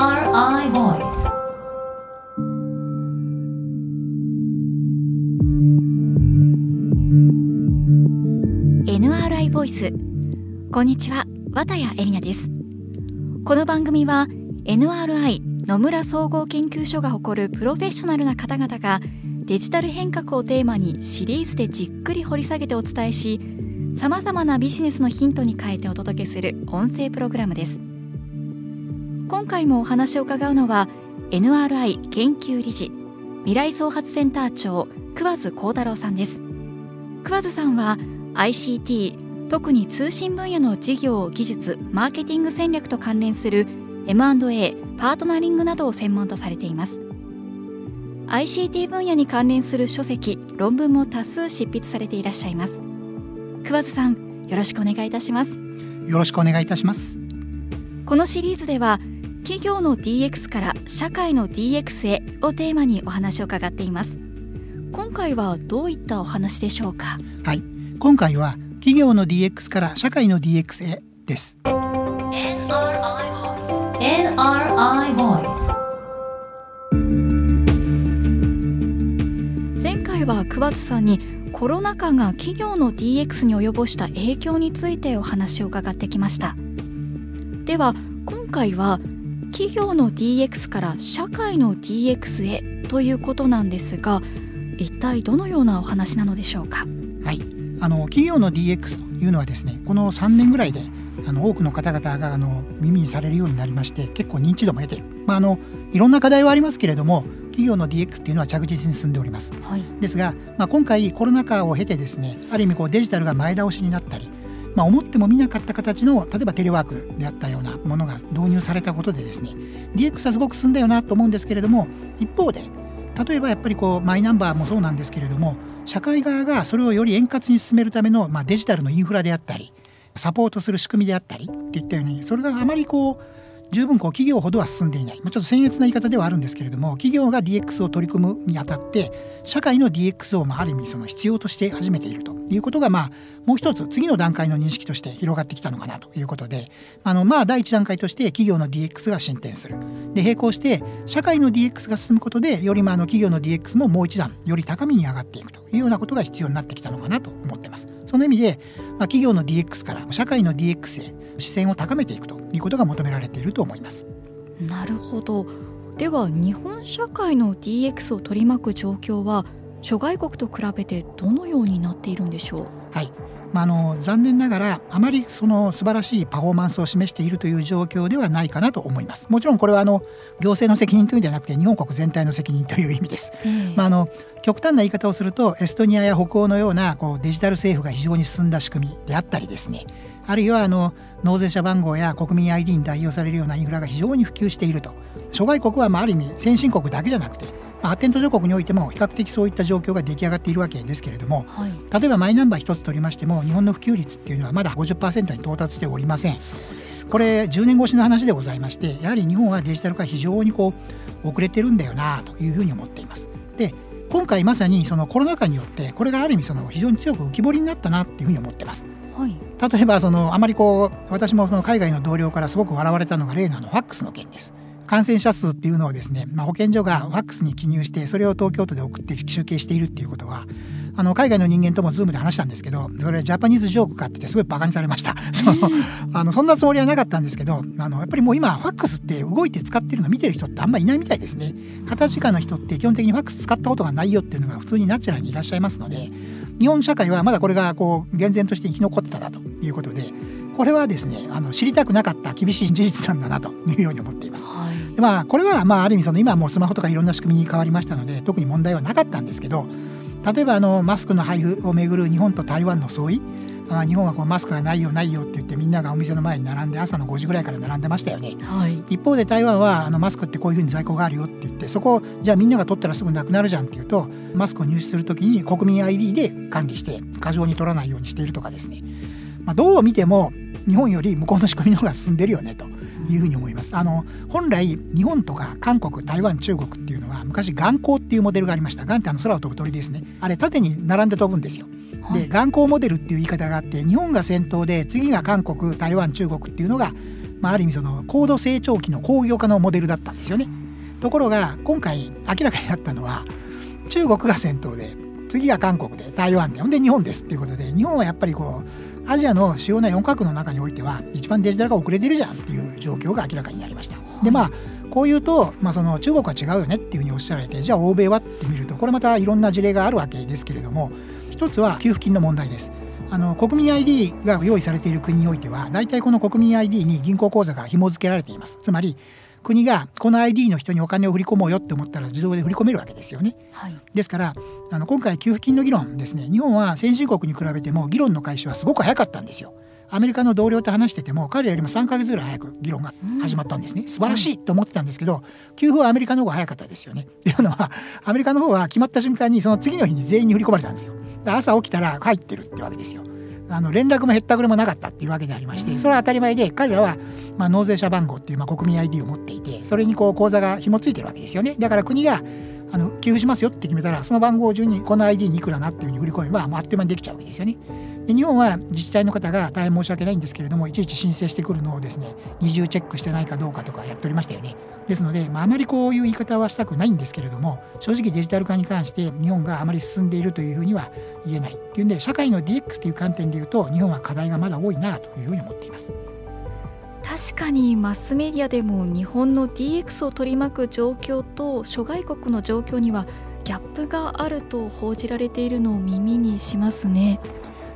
NRI Voice. NRI ボイスこんにちは綿谷エリナです。この番組は NRI 野村総合研究所が誇るプロフェッショナルな方々がデジタル変革をテーマにシリーズでじっくり掘り下げてお伝えしさまざまなビジネスのヒントに変えてお届けする音声プログラムです。今回もお話を伺うのは NRI 研究理事未来創発センター長桑津幸太郎さんです。桑津さんは ICT 特に通信分野の事業技術マーケティング戦略と関連する M&A パートナリングなどを専門とされています。ICT 分野に関連する書籍論文も多数執筆されていらっしゃいます。桑津さんよろしくお願いいたします。よろしくお願いいたします。このシリーズでは企業の DX から社会の DX へをテーマにお話を伺っています。今回はどういったお話でしょうか？はい。今回は企業の DX から社会の DX へです。NRI Voice NRI Voice 前回は桑津さんにコロナ禍が企業の DX に及ぼした影響についてお話を伺ってきました。では今回は企業の DX から社会の DX へということなんですが一体どのようなお話なのでしょうか？はい。あの企業の DX というのはですねこの3年ぐらいであの多くの方々があの耳にされるようになりまして結構認知度も得ている、まあ、あのいろんな課題はありますけれども企業の DX っていうのは着実に進んでおります、はい、ですが、まあ、今回コロナ禍を経てですねある意味こうデジタルが前倒しになったり、まあ、思ってもみなかった形の例えばテレワークであったようなものが導入されたことでですね DX はすごく進んだよなと思うんですけれども一方で例えばやっぱりこうマイナンバーもそうなんですけれども社会側がそれをより円滑に進めるための、まあ、デジタルのインフラであったりサポートする仕組みであったりっていったようにそれがあまりこう十分こう企業ほどは進んでいない、まあ、ちょっと僭越な言い方ではあるんですけれども企業が DX を取り組むにあたって社会の DX をまあある意味その必要として始めているということがまあもう一つ次の段階の認識として広がってきたのかなということであのまあ第一段階として企業の DX が進展するで並行して社会の DX が進むことでよりまあの企業の DX ももう一段より高みに上がっていくというようなことが必要になってきたのかなと思ってます。その意味で、まあ、企業の DX から社会の DX へ視線を高めていくということが求められていると思います。なるほどでは日本社会の DX を取り巻く状況は諸外国と比べてどのようになっているんでしょう？はい。まあ、あの残念ながらあまりその素晴らしいパフォーマンスを示しているという状況ではないかなと思います。もちろんこれはあの行政の責任というんじゃなくて日本国全体の責任という意味です、えー、まあ、あの極端な言い方をするとエストニアや北欧のようなこうデジタル政府が非常に進んだ仕組みであったりですね。あるいはあの納税者番号や国民 ID に代用されるようなインフラが非常に普及していると。諸外国はまあある意味先進国だけじゃなくてまあ、発展途上国においても比較的そういった状況が出来上がっているわけですけれども、はい、例えばマイナンバー一つ取りましても日本の普及率っていうのはまだ50%に到達しておりません。これ10年越しの話でございましてやはり日本はデジタル化非常にこう遅れてるんだよなというふうに思っています。で今回まさにそのコロナ禍によってこれがある意味その非常に強く浮き彫りになったなっていうふうに思ってます。はい、例えばそのあまりこう私もその海外の同僚からすごく笑われたのが例のあのファックスの件です感染者数っていうのをですね、まあ、保健所がファックスに記入してそれを東京都で送って集計しているっていうことはあの海外の人間ともズームで話したんですけどそれ Japanese joke かって言ってすごいバカにされました。そのあのそんなつもりはなかったんですけどあのやっぱりもう今ファックスって動いて使ってるの見てる人ってあんまりいないみたいですね。片時間の人って基本的にファックス使ったことがないよっていうのが普通にナチュラルにいらっしゃいますので日本社会はまだこれがこう厳然として生き残ってたなということでこれはですねあの知りたくなかった厳しい事実なんだなというように思っています。はい、でまあこれはまあある意味その今はもうスマホとかいろんな仕組みに変わりましたので特に問題はなかったんですけど例えばあのマスクの配布をめぐる日本と台湾の相違まあ、日本はこうマスクがないよないよって言ってみんながお店の前に並んで朝の5時ぐらいから並んでましたよね、はい、一方で台湾はあのマスクってこういうふうに在庫があるよって言ってそこをじゃあみんなが取ったらすぐなくなるじゃんっていうとマスクを入手する時に国民 ID で管理して過剰に取らないようにしているとかですね、まあ、どう見ても日本より向こうの仕組みの方が進んでるよねというふうに思います。あの本来日本とか韓国台湾中国っていうのは昔眼光っていうモデルがありました眼ってあの空を飛ぶ鳥ですねあれ縦に並んで飛ぶんですよ。で眼光モデルっていう言い方があって日本が先頭で次が韓国台湾中国っていうのがまあ、ある意味その高度成長期の工業化のモデルだったんですよね。ところが今回明らかになったのは中国が先頭で次が韓国で台湾でほんで日本ですっていうことで日本はやっぱりこうアジアの主要な4カ国の中においては一番デジタルが遅れてるじゃんっていう状況が明らかになりました。でまあこう言うと、まあ、その中国は違うよねっていうふうにおっしゃられてじゃあ欧米はって見るとこれまたいろんな事例があるわけですけれども一つは給付金の問題です。あの国民 ID が用意されている国においては大体この国民 ID に銀行口座が紐付けられていますつまり国がこの ID の人にお金を振り込もうよって思ったら自動で振り込めるわけですよね、はい、ですからあの今回給付金の議論ですね。日本は先進国に比べても議論の開始はすごく早かったんですよ。アメリカの同僚と話してても彼らよりも3か月ぐらい早く議論が始まったんですね、素晴らしいと思ってたんですけど給付はアメリカの方が早かったですよね。っていうのはアメリカの方は決まった瞬間にその次の日に全員に振り込まれたんですよ。朝起きたら入ってるってわけですよあの連絡もへったくれもなかったっていうわけでありましてそれは当たり前で彼らはまあ納税者番号っていうまあ国民 ID を持っていてそれにこう口座が紐付いてるわけですよね。だから国があの給付しますよって決めたらその番号順にこの ID にいくらなっていうふうに振り込めば、まあ、あっという間にできちゃうわけですよね。で日本は自治体の方が大変申し訳ないんですけれどもいちいち申請してくるのをですね二重チェックしてないかどうかとかやっておりましたよね。ですので、まあ、まりこういう言い方はしたくないんですけれども正直デジタル化に関して日本があまり進んでいるというふうには言えないっていうんで社会の DX という観点でいうと日本は課題がまだ多いなというふうに思っています。確かにマスメディアでも日本の DX を取り巻く状況と諸外国の状況にはギャップがあると報じられているのを耳にしますね。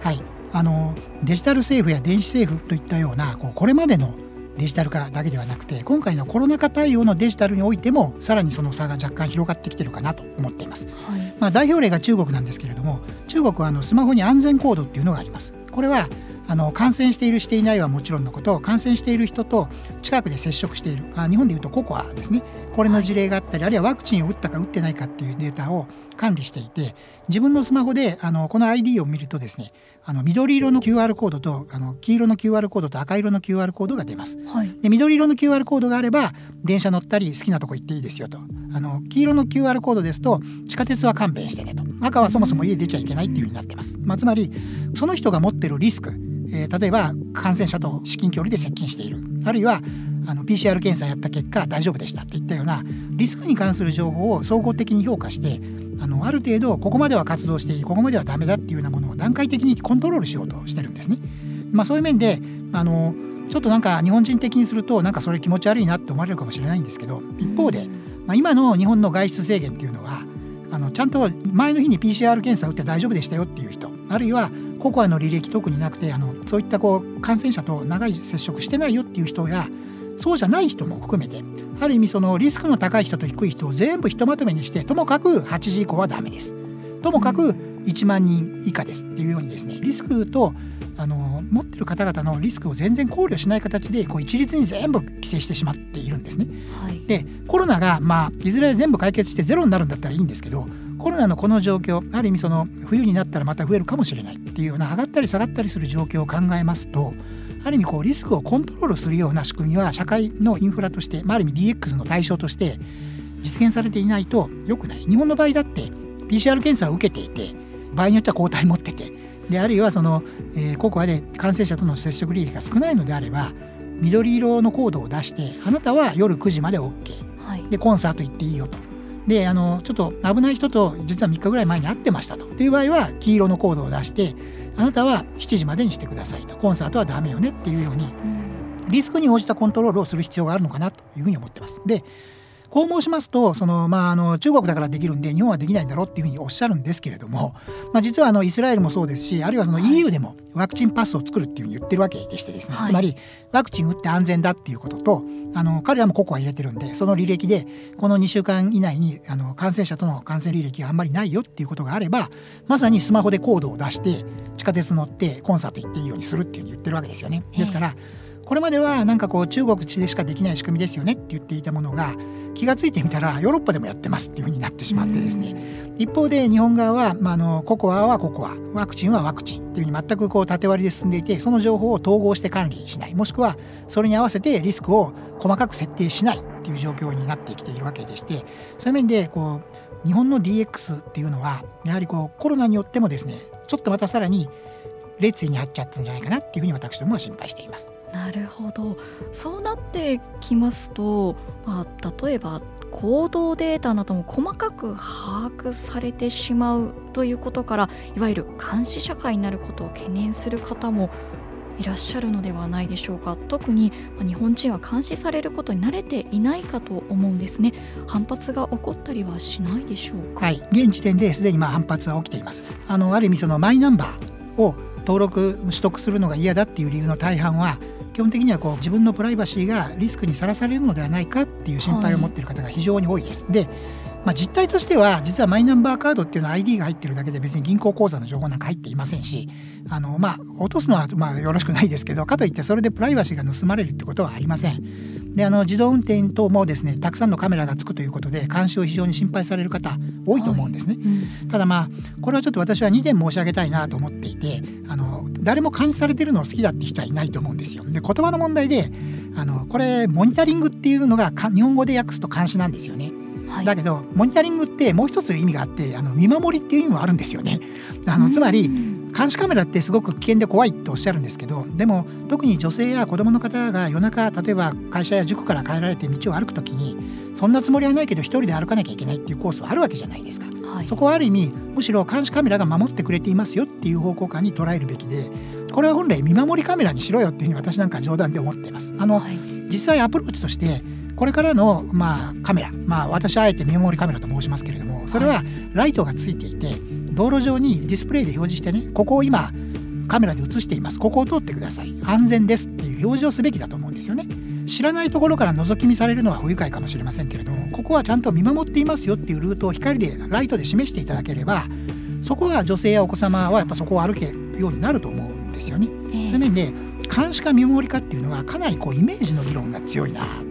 はい。あのデジタル政府や電子政府といったようなこうこれまでのデジタル化だけではなくて今回のコロナ禍対応のデジタルにおいてもさらにその差が若干広がってきてるかなと思っています、はい、まあ、代表例が中国なんですけれども中国はあのスマホに安全コードっていうのがあります。これはあの感染しているしていないはもちろんのこと感染している人と近くで接触している。あ日本でいうとココアですね。これの事例があったり、あるいはワクチンを打ったか打ってないかっていうデータを管理していて自分のスマホであのこの ID を見るとですねあの緑色の QR コードとあの黄色の QR コードと赤色の QR コードが出ます、はい、で緑色の QR コードがあれば電車乗ったり好きなとこ行っていいですよと。あの黄色の QR コードですと地下鉄は勘弁してねと。赤はそもそも家出ちゃいけないっていうふうになってます、まあ、つまりその人が持ってるリスクえー、例えば感染者と至近距離で接近しているあるいはあの PCR 検査やった結果大丈夫でしたといったようなリスクに関する情報を総合的に評価してあのある程度ここまでは活動していいここまではダメだっていうようなものを段階的にコントロールしようとしてるんですね。まあ、そういう面であのちょっとなんか日本人的にするとなんかそれ気持ち悪いなって思われるかもしれないんですけど一方で、まあ、今の日本の外出制限っていうのはあのちゃんと前の日に PCR 検査を打って大丈夫でしたよっていう人あるいはココアの履歴特になくてあのそういったこう感染者と長い接触してないよっていう人やそうじゃない人も含めてある意味そのリスクの高い人と低い人を全部ひとまとめにしてともかく8時以降はダメですともかく1万人以下ですっていうようにですねリスクとあの持ってる方々のリスクを全然考慮しない形でこう一律に全部規制してしまっているんですね。はい、でコロナが、まあ、いずれ全部解決してゼロになるんだったらいいんですけどコロナのこの状況ある意味その冬になったらまた増えるかもしれないっていうような上がったり下がったりする状況を考えますとある意味こうリスクをコントロールするような仕組みは社会のインフラとして、まあ、ある意味 DX の対象として実現されていないと良くない日本の場合だって PCR 検査を受けていて場合によっては抗体持っててであるいはその、えー、ココアで感染者との接触履歴が少ないのであれば緑色のコードを出してあなたは夜9時まで OK、はい、でコンサート行っていいよとであのちょっと危ない人と実は3日ぐらい前に会ってましたと。っていう場合は黄色のコードを出してあなたは7時までにしてくださいと。コンサートはダメよねっていうようにリスクに応じたコントロールをする必要があるのかなというふうに思ってます。でこう申しますとその、まあ、あの中国だからできるんで日本はできないんだろうっていうふうにおっしゃるんですけれども、まあ、実はあのイスラエルもそうですしあるいはその EU でもワクチンパスを作るっていうふうに言ってるわけでしてですね、はい、つまりワクチン打って安全だっていうこととあの彼らもココア入れてるんでその履歴でこの2週間以内にあの感染者との感染履歴があんまりないよっていうことがあればまさにスマホでコードを出して地下鉄乗ってコンサート行っていいようにするっていうふうに言ってるわけですよね。ですから、これまではなんかこう中国でしかできない仕組みですよねって言っていたものが気が付いてみたらヨーロッパでもやってますっていうふうになってしまってですね一方で日本側は、まあ、あのココアはココアワクチンはワクチンっていうふうに全くこう縦割りで進んでいてその情報を統合して管理しないもしくはそれに合わせてリスクを細かく設定しないっていう状況になってきているわけでしてそういう面でこう日本の DX っていうのはやはりこうコロナによってもですねちょっとまたさらに列位に入っちゃったんじゃないかなっていうふうに私どもは心配しています。なるほど。そうなってきますと、まあ、例えば行動データなども細かく把握されてしまうということからいわゆる監視社会になることを懸念する方もいらっしゃるのではないでしょうか。特に日本人は監視されることに慣れていないかと思うんですね。反発が起こったりはしないでしょうか？はい。現時点ですでにまあ反発は起きています。あのある意味そのマイナンバーを登録取得するのが嫌だっていう理由の大半は基本的にはこう自分のプライバシーがリスクにさらされるのではないかっていう心配を持っている方が非常に多いです。でまあ、実態としては実はマイナンバーカードっていうのは ID が入ってるだけで別に銀行口座の情報なんか入っていませんしあの、まあ、落とすのはまあよろしくないですけどかといってそれでプライバシーが盗まれるってことはありません。であの自動運転等もですねたくさんのカメラがつくということで監視を非常に心配される方多いと思うんですね。はいうん、ただまあこれはちょっと私は2点申し上げたいなと思っていてあの誰も監視されてるのを好きだって人はいないと思うんですよ。で言葉の問題であのこれモニタリングっていうのが日本語で訳すと監視なんですよね。はい、だけどモニタリングってもう一つ意味があってあの見守りっていう意味もあるんですよね。あのつまり監視カメラってすごく危険で怖いとおっしゃるんですけどでも特に女性や子どもの方が夜中例えば会社や塾から帰られて道を歩く時にそんなつもりはないけど一人で歩かなきゃいけないっていうコースはあるわけじゃないですか、はい、そこはある意味むしろ監視カメラが守ってくれていますよっていう方向感に捉えるべきでこれは本来見守りカメラにしろよっていうふうに私なんか冗談で思っています。あの、はい、実際アプローチとしてこれからの、まあ、カメラ、まあ、私はあえて見守りカメラと申しますけれどもそれはライトがついていて道路上にディスプレイで表示してねここを今カメラで映していますここを通ってください安全ですっていう表示をすべきだと思うんですよね知らないところから覗き見されるのは不愉快かもしれませんけれどもここはちゃんと見守っていますよっていうルートを光でライトで示していただければそこは女性やお子様はやっぱそこを歩けるようになると思うんですよね。えー、そういう面で監視か見守りかっていうのはかなりこうイメージの議論が強いな。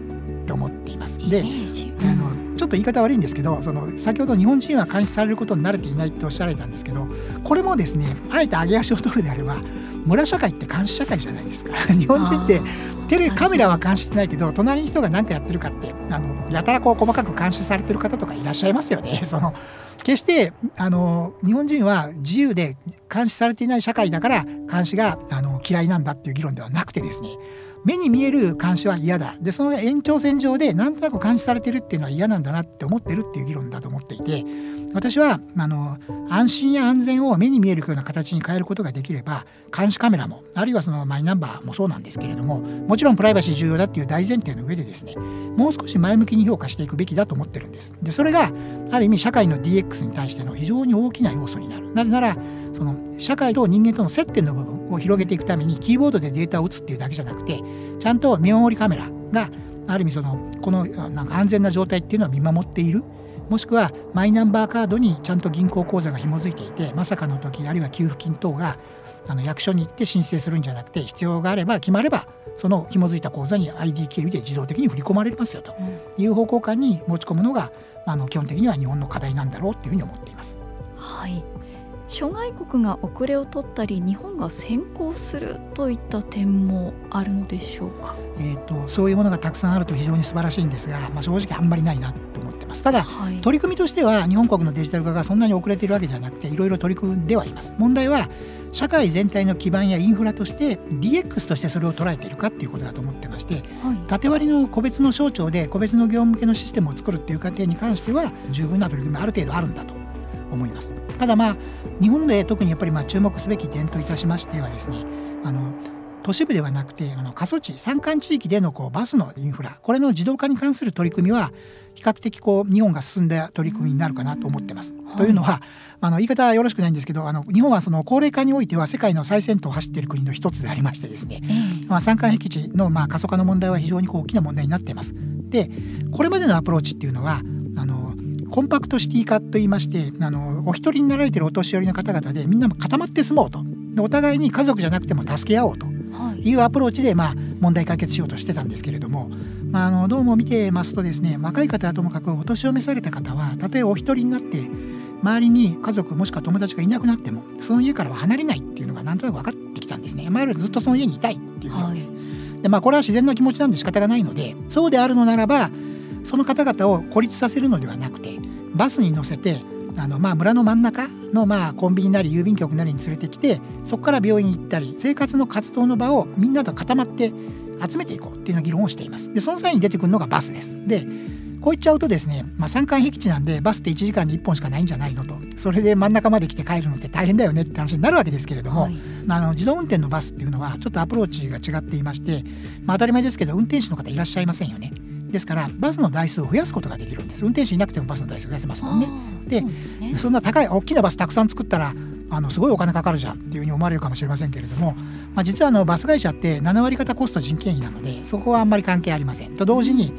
で、あのちょっと言い方悪いんですけどその先ほど日本人は監視されることに慣れていないっておっしゃられたんですけどこれもですねあえて上げ足を取るであれば村社会って監視社会じゃないですか。日本人ってテレカメラは監視してないけど隣の人が何かやってるかってあのやたらこう細かく監視されてる方とかいらっしゃいますよね。その決してあの日本人は自由で監視されていない社会だから監視があの嫌いなんだっていう議論ではなくてですね目に見える監視は嫌だでその延長線上でなんとなく監視されてるっていうのは嫌なんだなって思ってるっていう議論だと思っていて私はあの安心や安全を目に見えるような形に変えることができれば監視カメラもあるいはそのマイナンバーもそうなんですけれどももちろんプライバシー重要だっていう大前提の上でですねもう少し前向きに評価していくべきだと思ってるんです。でそれがある意味社会の DX に対しての非常に大きな要素になる。なぜならその社会と人間との接点の部分を広げていくためにキーボードでデータを打つっていうだけじゃなくてちゃんと見守りカメラがある意味そのこのなんか安全な状態っていうのを見守っている。もしくはマイナンバーカードにちゃんと銀行口座が紐づいていてまさかの時あるいは給付金等があの役所に行って申請するんじゃなくて必要があれば決まればその紐づいた口座に ID 経由で自動的に振り込まれますよと。いう方向感に持ち込むのがあの基本的には日本の課題なんだろうというふうに思っています。はい諸外国が遅れを取ったり日本が先行するといった点もあるのでしょうか、えーと、そういうものがたくさんあると非常に素晴らしいんですが、まあ、正直あんまりないなと思ってます。ただ、はい、取り組みとしては日本国のデジタル化がそんなに遅れているわけではなくていろいろ取り組んではいます。問題は社会全体の基盤やインフラとして DX としてそれを捉えているかっていうことだと思ってまして、はい、縦割りの個別の省庁で個別の業務向けのシステムを作るっていう過程に関しては十分な取り組みある程度あるんだと思います。ただまあ日本で特にやっぱりまあ注目すべき点といたしましてはですねあの都市部ではなくてあの過疎地山間地域でのこうバスのインフラこれの自動化に関する取り組みは比較的こう日本が進んだ取り組みになるかなと思ってます。はい、というのはあの言い方はよろしくないんですけどあの日本はその高齢化においては世界の最先頭を走っている国の一つでありましてですね、まあ、山間僻地のまあ過疎化の問題は非常にこう大きな問題になっています。でこれまでのアプローチっていうのはあのコンパクトシティ化といいましてあのお一人になられてるお年寄りの方々でみんなも固まって住もうと。でお互いに家族じゃなくても助け合おうと。い。うアプローチで、まあ、問題解決しようとしてたんですけれども、まあ、あのどうも見てますとですね若い方はともかくお年を召された方はたとえお一人になって周りに家族もしくは友達がいなくなってもその家からは離れないっていうのがなんとなく分かってきたんですね。まあ、ずっとその家にいたいっていうことです。はい、でまあこれは自然な気持ちなんで仕方がないのでそうであるのならばその方々を孤立させるのではなくてバスに乗せてあのまあ村の真ん中のまあコンビニなり郵便局なりに連れてきてそこから病院行ったり生活の活動の場をみんなと固まって集めていこうっていうような議論をしています。でその際に出てくるのがバスです。でこう言っちゃうとですね、まあ、山間僻地なんでバスって1時間に1本しかないんじゃないのと。それで真ん中まで来て帰るのって大変だよねって話になるわけですけれども、はい、あの自動運転のバスっていうのはちょっとアプローチが違っていまして、まあ、当たり前ですけど運転手の方いらっしゃいませんよね。ですからバスの台数を増やすことができるんです運転手いなくてもバスの台数増やせますもんね。で、ね、そんな高い大きなバスたくさん作ったらあのすごいお金かかるじゃんっていうふうに思われるかもしれませんけれども、まあ、実はあのバス会社って7割方コスト人件費なのでそこはあんまり関係ありません。と同時に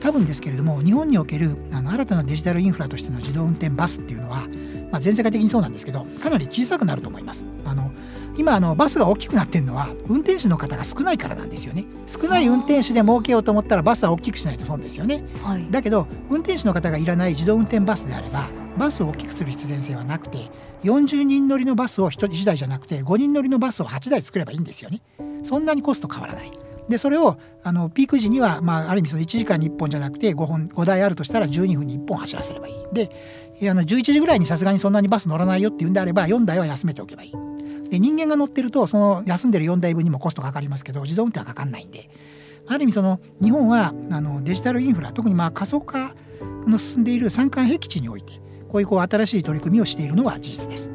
多分ですけれども日本におけるあの新たなデジタルインフラとしての自動運転バスっていうのは、まあ、全世界的にそうなんですけどかなり小さくなると思います。あの今あのバスが大きくなってるのは運転手の方が少ないからなんですよね。少ない運転手で儲けようと思ったらバスは大きくしないと損ですよね、はい、だけど運転手の方がいらない自動運転バスであればバスを大きくする必然性はなくて40人乗りのバスを1台じゃなくて5人乗りのバスを8台作ればいいんですよね。そんなにコスト変わらない。でそれをあのピーク時には、まあ、ある意味その1時間に1本じゃなくて 5, 本5台あるとしたら12分に1本走らせればいい。であの11時ぐらいにさすがにそんなにバス乗らないよっていうんであれば4台は休めておけばいいで人間が乗ってるとその休んでる4台分にもコストかかりますけど自動運転はかかんないんである意味その日本はあのデジタルインフラ特にまあ過疎化の進んでいる山間僻地においてこういうこう新しい取り組みをしているのは事実です。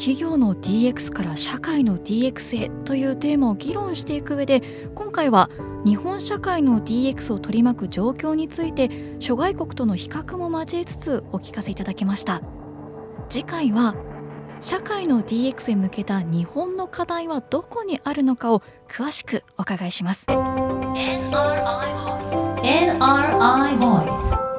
企業の DX から社会の DX へというテーマを議論していく上で今回は日本社会の DX を取り巻く状況について諸外国との比較も交えつつお聞かせいただきました次回は社会の DX へ向けた日本の課題はどこにあるのかを詳しくお伺いします。NRI Voice NRI Voice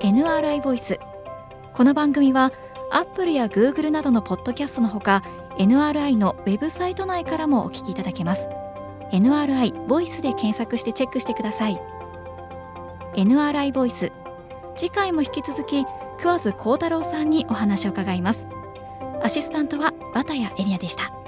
NRI ボイスこの番組はアップルやグーグルなどのポッドキャストのほか NRI のウェブサイト内からもお聞きいただけます。NRI ボイスで検索してチェックしてください。NRI ボイス次回も引き続き桑津幸太郎さんにお話を伺います。アシスタントは綿谷エリアでした。